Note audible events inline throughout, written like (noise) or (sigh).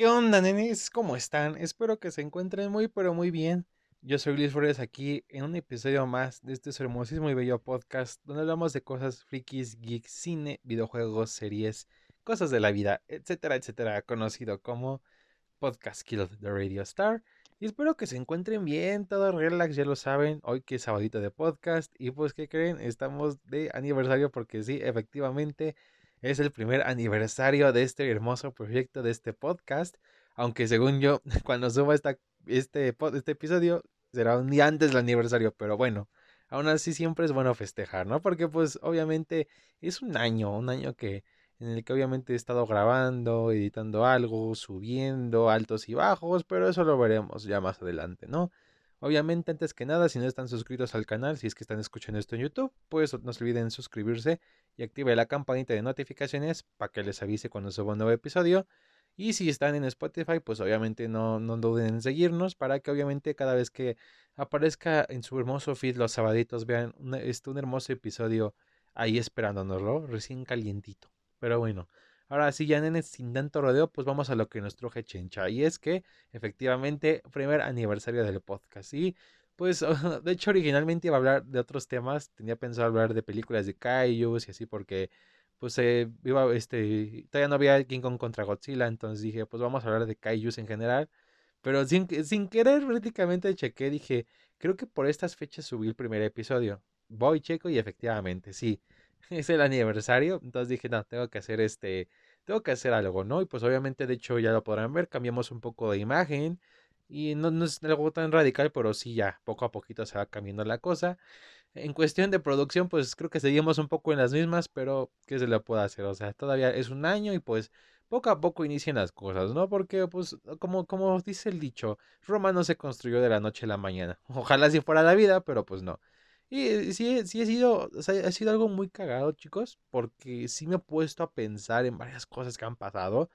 ¿Qué onda, nenes? ¿Cómo están? Espero que se encuentren muy, pero muy bien. Yo soy Luis Flores aquí en un episodio más de este hermosísimo y bello podcast donde hablamos de cosas frikis, geeks, cine, videojuegos, series, cosas de la vida, etcétera, etcétera, conocido como Podcast Kill the Radio Star. Y espero que se encuentren bien, todo relax, ya lo saben, hoy que es sabadito de podcast y pues ¿qué creen? Estamos de aniversario porque sí, efectivamente es el primer aniversario de este hermoso proyecto, de este podcast. Aunque según yo, (laughs) cuando suba esta, este, este episodio, será un día antes del aniversario. Pero bueno, aún así siempre es bueno festejar, ¿no? Porque pues obviamente es un año, un año que en el que obviamente he estado grabando, editando algo, subiendo altos y bajos, pero eso lo veremos ya más adelante, ¿no? Obviamente, antes que nada, si no están suscritos al canal, si es que están escuchando esto en YouTube, pues no se olviden suscribirse y active la campanita de notificaciones para que les avise cuando suba un nuevo episodio. Y si están en Spotify, pues obviamente no, no duden en seguirnos para que obviamente cada vez que aparezca en su hermoso feed los sabaditos vean este, un hermoso episodio ahí esperándonoslo, recién calientito. Pero bueno, ahora sí ya nenes, sin tanto rodeo, pues vamos a lo que nos truje Chencha. Y es que efectivamente, primer aniversario del podcast. Y pues, (laughs) de hecho, originalmente iba a hablar de otros temas. Tenía pensado hablar de películas de Kaijus y así, porque, pues, eh, iba, este, todavía no había King Kong contra Godzilla. Entonces dije, pues, vamos a hablar de Kaijus en general. Pero sin, sin querer, prácticamente chequé. Dije, creo que por estas fechas subí el primer episodio. Voy, checo, y efectivamente, sí. Es el aniversario. Entonces dije, no, tengo que hacer este. Tengo que hacer algo, ¿no? Y pues obviamente, de hecho, ya lo podrán ver. Cambiamos un poco de imagen. Y no, no, es algo tan radical, pero sí ya poco a poquito se va cambiando la cosa. En cuestión de producción, pues creo que seguimos un poco en las mismas, pero ¿qué se le puede hacer? O sea, todavía es un año y pues poco a poco inician las cosas, ¿no? Porque pues como, como dice el dicho, Roma no se construyó de la noche a la mañana. Ojalá si fuera la vida, pero pues no. Y sí, sí ha sido, o sea, ha sido algo muy cagado, chicos, porque sí me he puesto a pensar en varias cosas que han pasado.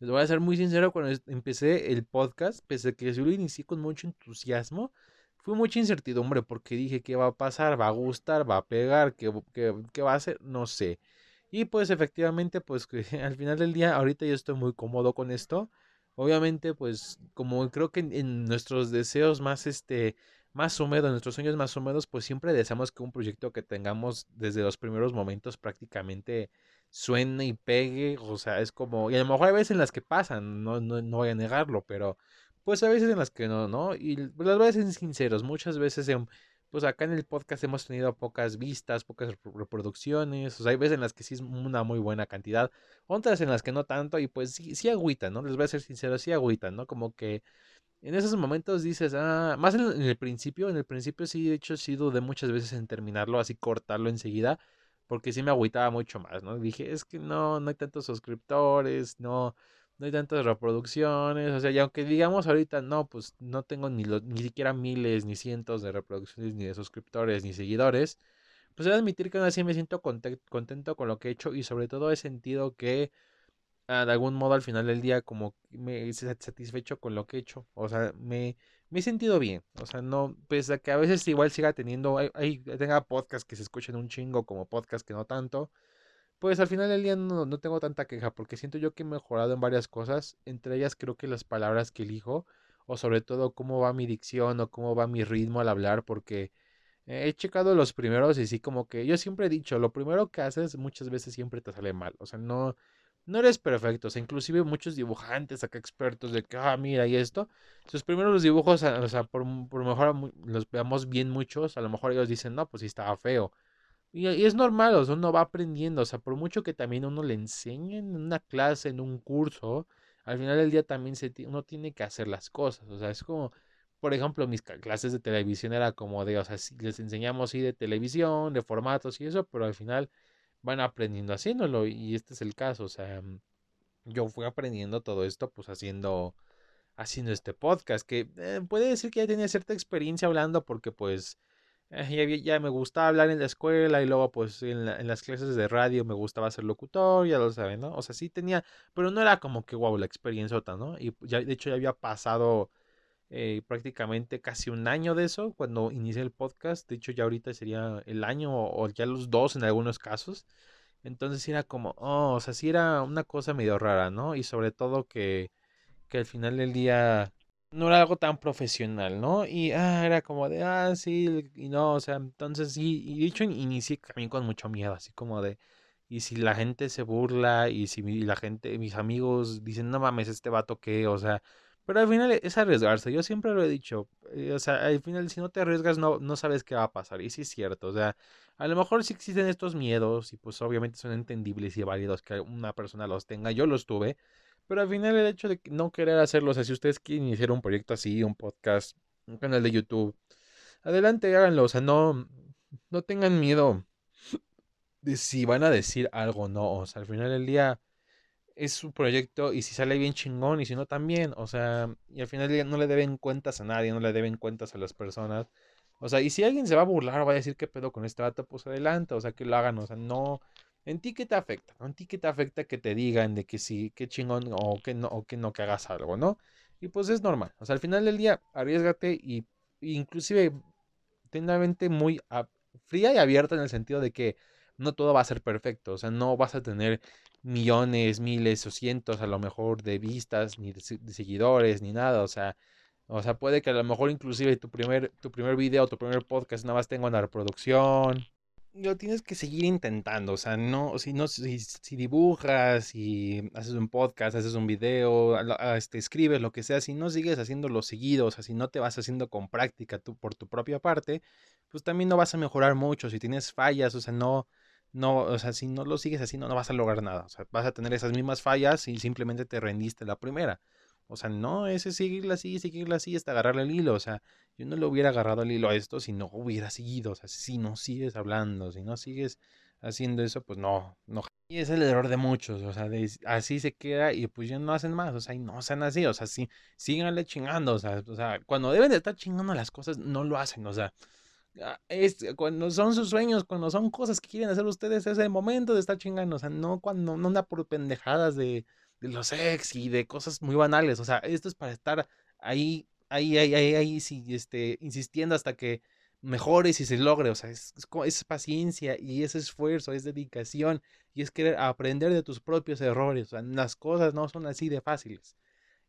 Les voy a ser muy sincero, cuando empecé el podcast, pese a que yo lo inicié con mucho entusiasmo, fue mucha incertidumbre porque dije qué va a pasar, va a gustar, va a pegar, qué, qué, va a hacer, no sé. Y pues efectivamente, pues que (laughs) al final del día, ahorita yo estoy muy cómodo con esto. Obviamente, pues como creo que en, nuestros deseos más, este, más húmedos, nuestros sueños más húmedos, pues siempre deseamos que un proyecto que tengamos desde los primeros momentos prácticamente suene y pegue, o sea, es como, y a lo mejor hay veces en las que pasan, no, no, no voy a negarlo, pero pues a veces en las que no, ¿no? Y pues, las veces sinceros, muchas veces pues acá en el podcast hemos tenido pocas vistas, pocas reproducciones, o sea, hay veces en las que sí es una muy buena cantidad, otras en las que no tanto, y pues sí, sí agüita, ¿no? Les voy a ser sincero, sí agüita, ¿no? Como que en esos momentos dices, ah, más en, el principio, en el principio sí, de hecho, sí dudé muchas veces en terminarlo, así cortarlo enseguida, porque sí me agüitaba mucho más, ¿no? Dije, es que no, no hay tantos suscriptores, no, no hay tantas reproducciones, o sea, y aunque digamos ahorita, no, pues no tengo ni, ni siquiera miles, ni cientos de reproducciones, ni de suscriptores, ni seguidores, pues he de admitir que aún así me siento contento con lo que he hecho y sobre todo he sentido que de algún modo al final del día como me he satisfecho con lo que he hecho, o sea, me me he sentido bien. O sea, no, pese a que a veces igual siga teniendo, hay, tenga podcast que se escuchen un chingo como podcast que no tanto, pues al final del día no, no, tengo tanta queja porque siento yo que he mejorado en varias cosas. Entre ellas creo que las palabras que elijo, o sobre todo cómo va mi dicción o cómo va mi ritmo al hablar, porque he checado los primeros y sí como que yo siempre he dicho, lo primero que haces muchas veces siempre te sale mal. O sea, no no eres perfecto. O sea, inclusive muchos dibujantes acá expertos de que, ah, mira, y esto. Sus primeros dibujos, o sea, por, por mejor los veamos bien muchos, a lo mejor ellos dicen, no, pues sí estaba feo. Y, es normal, o sea, uno va aprendiendo. O sea, por mucho que también uno le enseñe en una clase, en un curso, al final del día también uno tiene que hacer las cosas. O sea, es como, por ejemplo, mis clases de televisión era como de, o sea, les enseñamos sí de televisión, de formatos y eso, pero al final van aprendiendo haciéndolo y este es el caso, o sea, mm, yo fui aprendiendo todo esto pues haciendo haciendo este podcast que eh, puede decir que ya tenía cierta experiencia hablando porque pues eh, ya, me gustaba hablar en la escuela y luego pues en, las clases de radio me gustaba ser locutor, ya lo saben, ¿no? O sea, sí tenía, pero no era como que wow la experiencia ¿no? Y ya de hecho ya había pasado eh, prácticamente casi un año de eso cuando inicié el podcast. De hecho, ya ahorita sería el año o ya los dos en algunos casos. Entonces era como, oh, o sea, sí era una cosa medio rara, ¿no? Y sobre todo que, que al final del día no era algo tan profesional, ¿no? Y ah, era como de, ah, sí, y no, o sea, entonces sí, y de hecho inicié también con mucho miedo, así como de, y si la gente se burla, y si la gente, mis amigos dicen, no mames, este vato qué, o sea, pero al final es arriesgarse, yo siempre lo he dicho, eh, o sea, al final si no te arriesgas no, no sabes qué va a pasar, y sí es cierto, o sea, a lo mejor sí existen estos miedos, y pues obviamente son entendibles y válidos que una persona los tenga, yo los tuve, pero al final el hecho de no querer hacerlo, o sea, si ustedes quieren iniciar un proyecto así, un podcast, un canal de YouTube, adelante, háganlo, o sea, no, no tengan miedo de si van a decir algo o no, o sea, al final del día es su proyecto y si sale bien chingón y si no también, o sea, y al final no le deben cuentas a nadie, no le deben cuentas a las personas, o sea, y si alguien se va a burlar o va a decir qué pedo con este vato, pues adelante, o sea, que lo hagan, o sea, no, ¿En ti qué te afecta? ¿En ti qué te afecta que te digan de que sí, qué chingón o que no, o que no, que hagas algo, ¿no? Y pues es normal. O sea, al final del día, arriesgate y, inclusive ten la mente muy fría y abierta en el sentido de que no todo va a ser perfecto. O sea, no vas a tener millones, miles o cientos a lo mejor de vistas, ni de, seguidores, ni nada. O sea, o sea, puede que a lo mejor inclusive tu primer, tu primer video, tu primer podcast nada más tenga una reproducción, lo tienes que seguir intentando, o sea, no, si no, si, dibujas, y haces un podcast, haces un video, este, escribes, lo que sea, si no sigues haciéndolo seguido, o sea, si no te vas haciendo con práctica tú por tu propia parte, pues también no vas a mejorar mucho, si tienes fallas, o sea, no, no, o sea, si no lo sigues haciendo, no vas a lograr nada, o sea, vas a tener esas mismas fallas y simplemente te rendiste la primera. O sea, no, ese seguirla así, seguirla así hasta agarrarle el hilo. O sea, yo no le hubiera agarrado el hilo a esto si no hubiera seguido. O sea, si no sigues hablando, si no sigues haciendo eso, pues no, no. Y es el error de muchos. O sea, así se queda y pues ya no hacen más. O sea, y no sean así. O sea, sí, síganle chingando. O sea, o sea, cuando deben de estar chingando las cosas, no lo hacen. O sea, ah, es, cuando son sus sueños, cuando son cosas que quieren hacer ustedes, es el momento de estar chingando. O sea, no cuando no anda por pendejadas de de los ex y de cosas muy banales. O sea, esto es para estar ahí, ahí, ahí, ahí, ahí, sí, este, insistiendo hasta que mejores y se logre. O sea, es, es, paciencia y es esfuerzo, es dedicación y es querer aprender de tus propios errores. O sea, las cosas no son así de fáciles.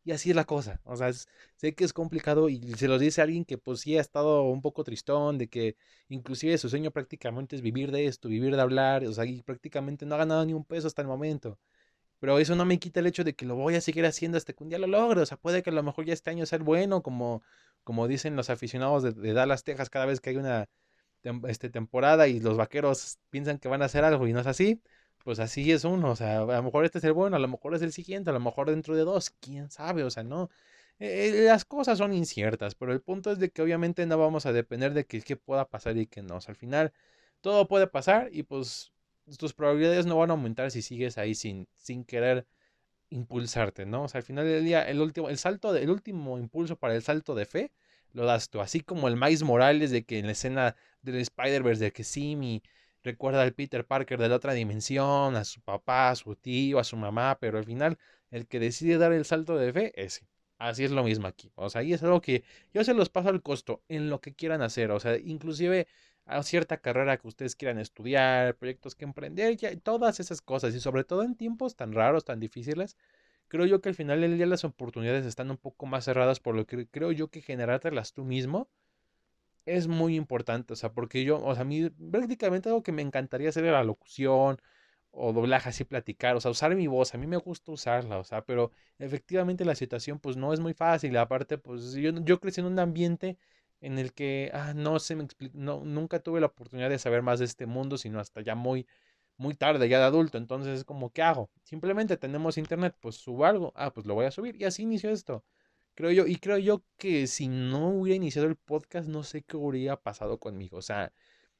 Y así es la cosa. O sea, sé que es complicado y se lo dice alguien que pues sí ha estado un poco tristón, de que inclusive su sueño prácticamente es vivir de esto, vivir de hablar, o sea, y prácticamente no ha ganado ni un peso hasta el momento. Pero eso no me quita el hecho de que lo voy a seguir haciendo hasta que un día lo logre. O sea, puede que a lo mejor ya este año sea bueno, como, como dicen los aficionados de, Dallas, Texas, cada vez que hay una este, temporada y los vaqueros piensan que van a hacer algo y no es así. Pues así es uno. O sea, a lo mejor este es el bueno, a lo mejor es el siguiente, a lo mejor dentro de dos, quién sabe. O sea, no. Eh, las cosas son inciertas, pero el punto es de que obviamente no vamos a depender de que, pueda pasar y que no. O sea, al final todo puede pasar y pues tus probabilidades no van a aumentar si sigues ahí sin, sin querer impulsarte, ¿no? O sea, al final del día, el último, el salto, el último impulso para el salto de fe lo das tú. Así como el Miles Morales de que en la escena del Spider-Verse de que Simi recuerda al Peter Parker de la otra dimensión, a su papá, a su tío, a su mamá, pero al final el que decide dar el salto de fe, ese. Así es lo mismo aquí. O sea, ahí es algo que yo se los paso al costo en lo que quieran hacer. O sea, inclusive a cierta carrera que ustedes quieran estudiar, proyectos que emprender, ya, todas esas cosas. Y sobre todo en tiempos tan raros, tan difíciles, creo yo que al final del día las oportunidades están un poco más cerradas, por lo que creo yo que generártelas tú mismo es muy importante. O sea, porque yo, o sea, a mí prácticamente algo que me encantaría hacer era la locución o doblaje así platicar, o sea, usar mi voz, a mí me gusta usarla, o sea, pero efectivamente la situación pues no es muy fácil, aparte pues yo, yo crecí en un ambiente en el que ah, no se me no, nunca tuve la oportunidad de saber más de este mundo, sino hasta ya muy, muy tarde, ya de adulto. Entonces es como, ¿qué hago? Simplemente tenemos internet, pues subo algo, ah, pues lo voy a subir. Y así inició esto. Creo yo, y creo yo que si no hubiera iniciado el podcast, no sé qué hubiera pasado conmigo. O sea,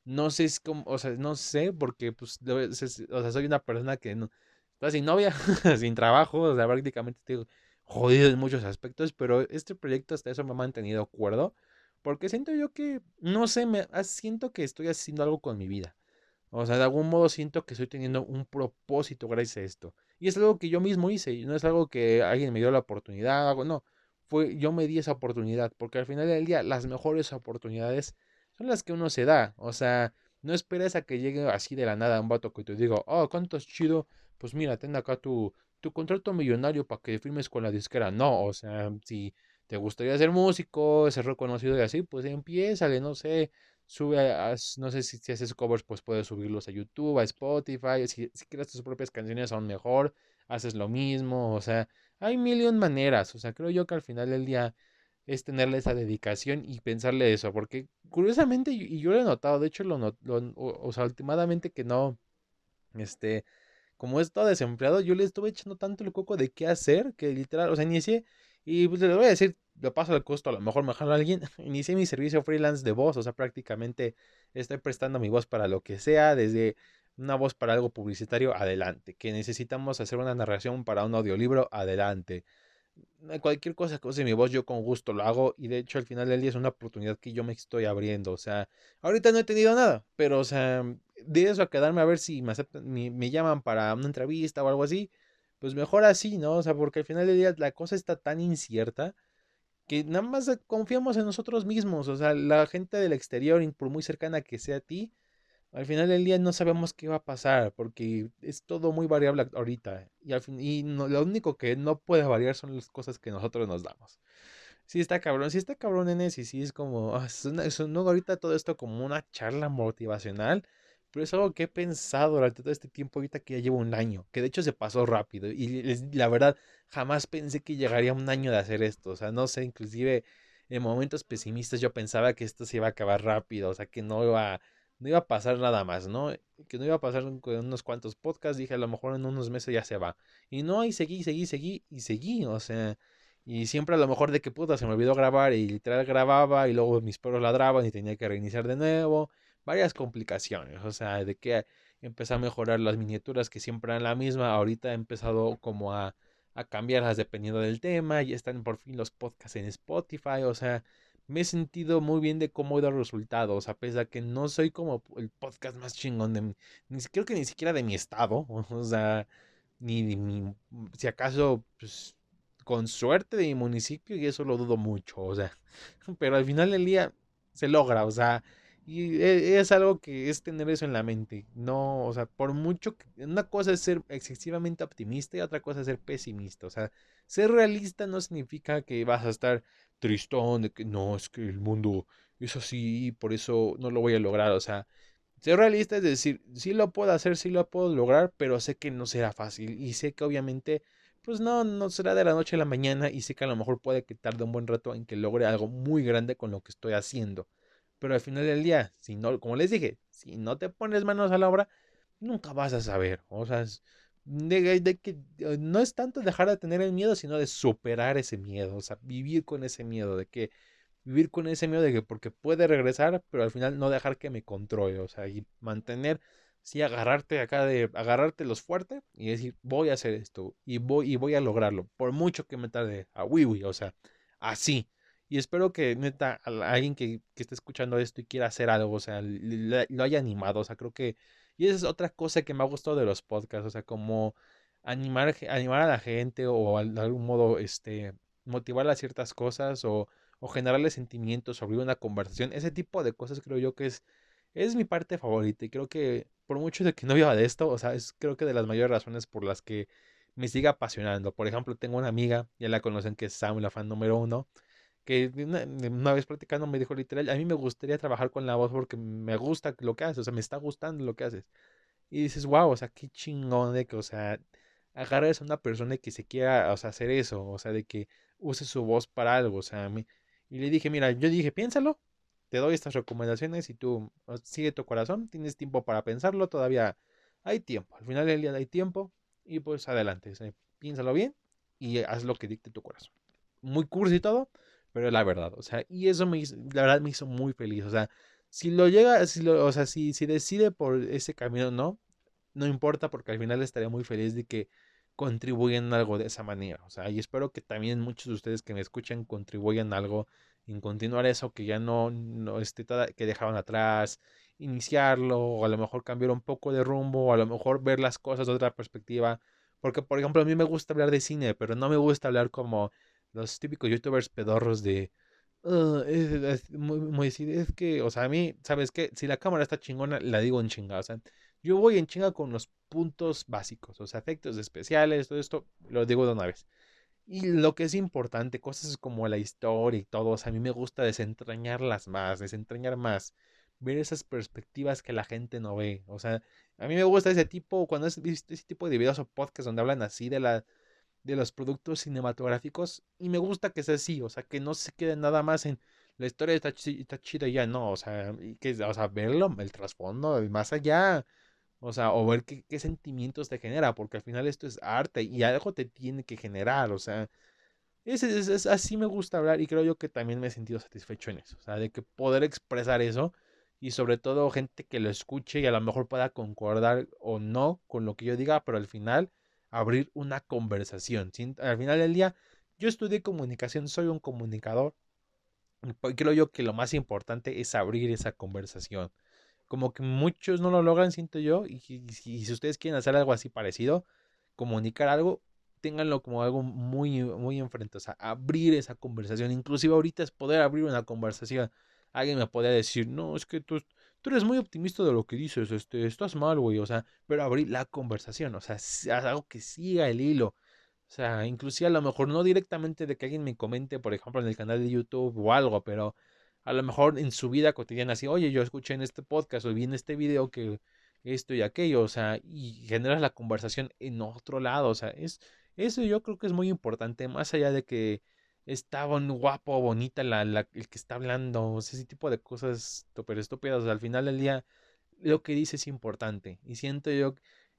no sé es como, o sea, no sé, porque pues, o sea, soy una persona que no, está sin novia, (laughs) sin trabajo, o sea, prácticamente estoy jodido en muchos aspectos, pero este proyecto hasta eso me ha mantenido acuerdo porque siento yo que, no sé, me, ah, siento que estoy haciendo algo con mi vida. O sea, de algún modo siento que estoy teniendo un propósito gracias a esto. Y es algo que yo mismo hice, no es algo que alguien me dio la oportunidad, algo, no. Fue, yo me di esa oportunidad, porque al final del día las mejores oportunidades son las que uno se da. O sea, no esperes a que llegue así de la nada un vato que te diga, oh, cuánto es chido, pues mira, ten acá tu, tu contrato millonario para que firmes con la disquera. No, o sea, si te gustaría ser músico, ser reconocido y así, pues empiézale, no sé, sube, no sé si, si, haces covers, pues puedes subirlos a YouTube, a Spotify, si, si tus propias canciones aún mejor, haces lo mismo, o sea, hay mil maneras, o sea, creo yo que al final del día es tenerle esa dedicación y pensarle eso, porque curiosamente, y yo lo he notado, de hecho, lo, lo o, sea, últimamente que no, este, como he estado desempleado, yo le estuve echando tanto el coco de qué hacer, que literal, o sea, inicié, y pues le voy a decir, lo paso al costo, a lo mejor mejor a alguien, (laughs) inicié mi servicio freelance de voz, o sea, prácticamente estoy prestando mi voz para lo que sea, desde una voz para algo publicitario, adelante, que necesitamos hacer una narración para un audiolibro, adelante cualquier cosa que use mi voz, yo con gusto lo hago. Y de hecho, al final del día es una oportunidad que yo me estoy abriendo. O sea, ahorita no he tenido nada, pero, o sea, de eso a quedarme a ver si me aceptan, me, llaman para una entrevista o algo así, pues mejor así, ¿no? O sea, porque al final del día la cosa está tan incierta que nada más confiamos en nosotros mismos. O sea, la gente del exterior, por muy cercana que sea a ti, al final del día no sabemos qué va a pasar porque es todo muy variable ahorita y, al fin, y lo único que no puede variar son las cosas que nosotros nos damos. Sí está cabrón, sí está cabrón en ese, sí es como, ah, es, no ahorita todo esto como una charla motivacional, pero es algo que he pensado durante todo este tiempo ahorita que ya llevo un año, que de hecho se pasó rápido y la verdad jamás pensé que llegaría un año de hacer esto, o sea, no sé, inclusive en momentos pesimistas yo pensaba que esto se iba a acabar rápido, o sea, que no iba no iba a pasar nada más, ¿no? Que no iba a pasar con unos cuantos podcasts, dije a lo mejor en unos meses ya se va. Y no, y seguí, seguí, seguí, y seguí, o sea, y siempre a lo mejor de que puta se me olvidó grabar y literal grababa y luego mis perros ladraban y tenía que reiniciar de nuevo, varias complicaciones, o sea, de que empecé a mejorar las miniaturas que siempre eran la misma, ahorita he empezado como a, a cambiarlas dependiendo del tema, y están por fin los podcasts en Spotify, o sea, me he sentido muy bien de cómo he dado resultados, a pesar de que no soy como el podcast más chingón de ni creo que ni siquiera de mi estado, (laughs) o sea, ni, ni si acaso, pues, con suerte de mi municipio, y eso lo dudo mucho, o sea, (laughs) pero al final del día se logra, o sea, y e, es algo que es tener eso en la mente, no, o sea, por mucho que una cosa es ser excesivamente optimista y otra cosa es ser pesimista, o sea, ser realista no significa que vas a estar tristón de que no, es que el mundo es así y por eso no lo voy a lograr. O sea, ser realista es decir, sí lo puedo hacer, sí lo puedo lograr, pero sé que no será fácil y sé que obviamente, pues no, no será de la noche a la mañana y sé que a lo mejor puede que tarde un buen rato en que logre algo muy grande con lo que estoy haciendo. Pero al final del día, si no, como les dije, si no te pones manos a la obra, nunca vas a saber. O sea, de, que eh, no es tanto dejar de tener el miedo, sino de superar ese miedo, o sea, vivir con ese miedo, de que vivir con ese miedo de que porque puede regresar, pero al final no dejar que me controle, o sea, y mantener, sí, agarrarte acá de, agarrarte los fuertes y decir, voy a hacer esto y voy, y voy a lograrlo, por mucho que me tarde a wiwi, o sea, así. Y espero que neta, alguien que, que esté escuchando esto y quiera hacer algo, o sea, lo haya animado, o sea, creo que y esa es otra cosa que me ha gustado de los podcasts, o sea, como animar, animar a la gente o de algún modo este, motivar a ciertas cosas o, o generarle sentimientos sobre una conversación. Ese tipo de cosas creo yo que es, es mi parte favorita y creo que por mucho de que no viva de esto, o sea, es creo que de las mayores razones por las que me sigue apasionando. Por ejemplo, tengo una amiga, ya la conocen que es Sam, la fan número uno, que una, vez platicando me dijo literal, a mí me gustaría trabajar con la voz porque me gusta lo que haces, o sea, me está gustando lo que haces. Y dices, wow, o sea, qué chingón de que, o sea, agarres a una persona que se quiera, o sea, hacer eso, o sea, de que use su voz para algo, o sea, mí. Y le dije, mira, yo dije, piénsalo, te doy estas recomendaciones y tú sigue tu corazón, tienes tiempo para pensarlo, todavía hay tiempo, al final del día hay tiempo y pues adelante, piénsalo bien y haz lo que dicte tu corazón. Muy cursi y todo, pero la verdad, o sea, y eso me hizo, la verdad me hizo muy feliz, o sea, si lo llega, si lo, o sea, si, si decide por ese camino, no, no importa porque al final estaría muy feliz de que contribuyan algo de esa manera, o sea, y espero que también muchos de ustedes que me escuchan contribuyan algo en continuar eso que ya no, no esté que dejaron atrás, iniciarlo, o a lo mejor cambiar un poco de rumbo, o a lo mejor ver las cosas de otra perspectiva, porque por ejemplo a mí me gusta hablar de cine, pero no me gusta hablar como los típicos youtubers pedorros de... Uh, es, muy, muy, es que, o sea, a mí, ¿sabes qué? Si la cámara está chingona, la digo en chingada. O sea, Yo voy en chinga con los puntos básicos, sea, efectos especiales, todo esto, lo digo de una vez. Y lo que es importante, cosas como la historia y todo, o sea, a mí me gusta desentrañarlas más, desentrañar más, ver esas perspectivas que la gente no ve. O sea, a mí me gusta ese tipo, cuando es ese tipo de videos o podcasts donde hablan así de la de los productos cinematográficos y me gusta que sea así, o sea, que no se quede nada más en la historia está, está chida y ya no, o sea, que, o sea, verlo, el trasfondo, más allá, o sea, o ver qué, sentimientos te genera, porque al final esto es arte y algo te tiene que generar, o sea, es, es, así me gusta hablar y creo yo que también me he sentido satisfecho en eso, o sea, de que poder expresar eso y sobre todo gente que lo escuche y a lo mejor pueda concordar o no con lo que yo diga, pero al final abrir una conversación. Al final del día, yo estudié comunicación, soy un comunicador, creo yo que lo más importante es abrir esa conversación. Como que muchos no lo logran, siento yo, y, si ustedes quieren hacer algo así parecido, comunicar algo, ténganlo como algo muy, muy enfrente, o sea, abrir esa conversación. Inclusive ahorita es poder abrir una conversación. Alguien me podría decir, no, es que tú, tú eres muy optimista de lo que dices, este, estás mal, güey, o sea, pero abrir la conversación, o sea, algo que siga el hilo. O sea, inclusive a lo mejor no directamente de que alguien me comente, por ejemplo, en el canal de YouTube o algo, pero a lo mejor en su vida cotidiana, así, oye, yo escuché en este podcast o vi en este video que esto y aquello, o sea, y generas la conversación en otro lado, o sea, es, eso yo creo que es muy importante, más allá de que está guapo, bonita la, la, el que está hablando, ese tipo de cosas súper estúpidas, al final del día lo que dice es importante, y siento yo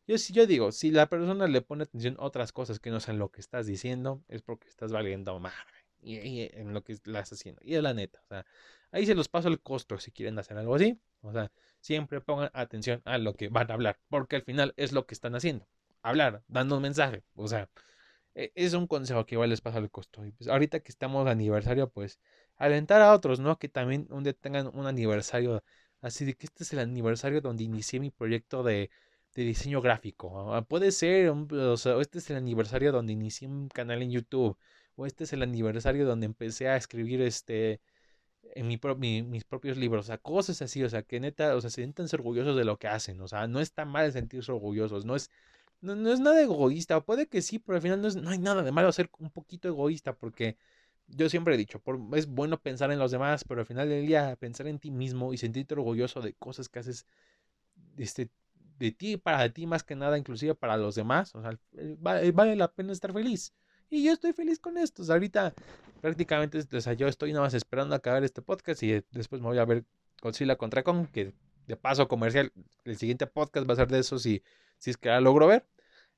yo, yo digo, si la persona le pone atención a otras cosas que no sean lo que estás diciendo, es porque estás valiendo madre. Y, en lo que estás haciendo. Y es la neta. O sea, ahí se los paso el costo si quieren hacer algo así. O sea, siempre pongan atención a lo que van a hablar. Porque al final es lo que están haciendo. Hablar, dando un mensaje. O sea, es un consejo que igual les pasa el costo. Y pues ahorita que estamos de aniversario, pues alentar a otros, ¿no? Que también un día tengan un aniversario. Así de que este es el aniversario donde inicié mi proyecto de de diseño gráfico. Ah, puede ser, o sea, este es el aniversario donde inicié un canal en YouTube. O este es el aniversario donde empecé a escribir este en mi, mis propios libros. O sea, cosas así. O sea, que neta, o sea, se sienten orgullosos de lo que hacen. O sea, no está mal sentirse orgullosos. No es, no, es nada egoísta. Puede que sí, pero al final no, es, no hay nada de malo ser un poquito egoísta. Porque yo siempre he dicho, por, es bueno pensar en los demás, pero al final del día pensar en ti mismo y sentirte orgulloso de cosas que haces este, de ti, para ti más que nada, inclusive para los demás. O sea, eh, vale, vale la pena estar feliz. Y yo estoy feliz con esto. O ahorita prácticamente, o sea, yo estoy nada más esperando a acabar este podcast y después me voy a ver Godzilla contra Kong, que de paso comercial, el siguiente podcast va a ser de eso si, si es que la logro ver.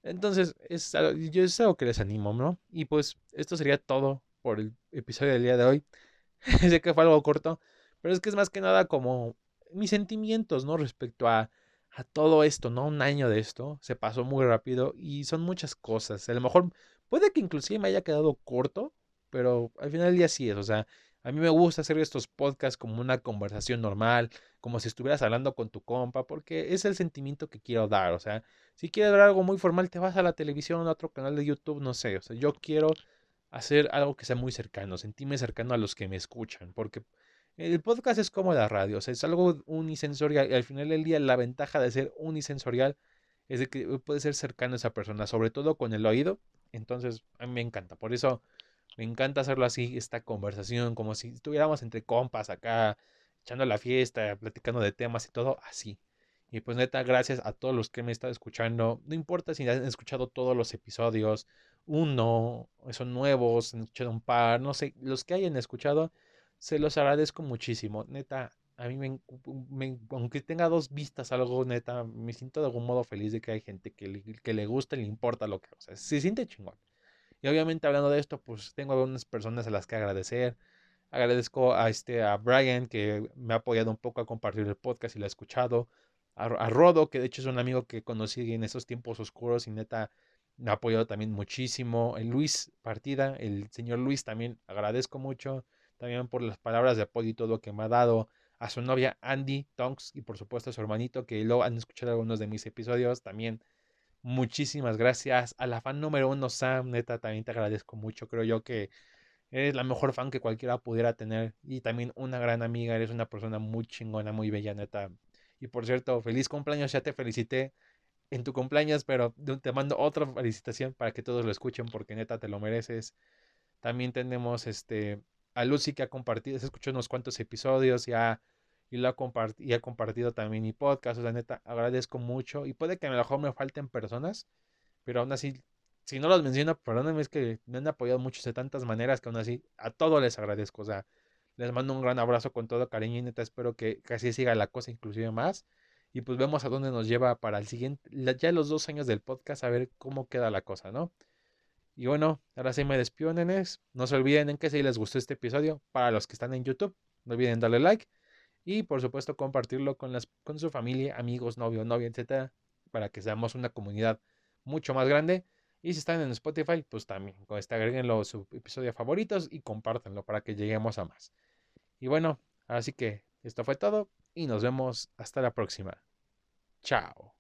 Entonces, es yo es algo que les animo, ¿no? Y pues esto sería todo por el episodio del día de hoy. (laughs) sé que fue algo corto, pero es que es más que nada como mis sentimientos, ¿no? Respecto a a todo esto, ¿no? Un año de esto, se pasó muy rápido y son muchas cosas. A lo mejor puede que inclusive me haya quedado corto, pero al final del día sí es, o sea, a mí me gusta hacer estos podcasts como una conversación normal, como si estuvieras hablando con tu compa, porque es el sentimiento que quiero dar, o sea, si quieres ver algo muy formal, te vas a la televisión, a otro canal de YouTube, no sé, o sea, yo quiero hacer algo que sea muy cercano, sentirme cercano a los que me escuchan, porque el podcast es como la radio, o sea, es algo unisensorial. Y al final del día, la ventaja de ser unisensorial es de que puede ser cercano a esa persona, sobre todo con el oído. Entonces, a mí me encanta. Por eso me encanta hacerlo así, esta conversación, como si estuviéramos entre compas acá, echando la fiesta, platicando de temas y todo así. Y pues neta, gracias a todos los que me están escuchando. No importa si han escuchado todos los episodios, uno, son nuevos, han escuchado un par, no sé, los que hayan escuchado se los agradezco muchísimo. Neta, a mí me, aunque tenga dos vistas algo, neta, me siento de algún modo feliz de que hay gente que le, que le gusta y le importa lo que o sea, se siente chingón. Y obviamente hablando de esto, pues tengo algunas personas a las que agradecer. Agradezco a este a Brian que me ha apoyado un poco a compartir el podcast y lo ha escuchado. A, Rodo, que de hecho es un amigo que conocí en esos tiempos oscuros y neta me ha apoyado también muchísimo. El Luis Partida, el señor Luis también agradezco mucho también por las palabras de apoyo y todo que me ha dado, a su novia Andy Tonks y por supuesto a su hermanito que lo han escuchado algunos de mis episodios también. Muchísimas gracias. A la fan número uno, Sam, neta, también te agradezco mucho. Creo yo que eres la mejor fan que cualquiera pudiera tener. Y también una gran amiga, eres una persona muy chingona, muy bella, neta. Y por cierto, feliz cumpleaños, ya te felicité en tu cumpleaños, pero te mando otra felicitación para que todos lo escuchen porque neta te lo mereces. También tenemos este a Lucy que ha compartido, se escuchó unos cuantos episodios y ha, y lo ha, y ha compartido también mi podcast. O sea, neta, agradezco mucho. Y puede que a lo mejor me falten personas, pero aún así, si no los menciono, perdónenme, es que me han apoyado mucho de tantas maneras que aún así a todos les agradezco. O sea, les mando un gran abrazo con todo cariño y neta espero que, casi siga la cosa, inclusive más. Y pues vemos a dónde nos lleva para el siguiente, ya los dos años del podcast, a ver cómo queda la cosa, ¿no? Y bueno, ahora sí me despido, nenes. No se olviden en que si les gustó este episodio, para los que están en YouTube, no olviden darle like. Y por supuesto compartirlo con, las, con su familia, amigos, novio, novia, etcétera, para que seamos una comunidad mucho más grande. Y si están en Spotify, pues también este agreguenlo su episodio favoritos y compártanlo para que lleguemos a más. Y bueno, así que esto fue todo y nos vemos hasta la próxima. Chao.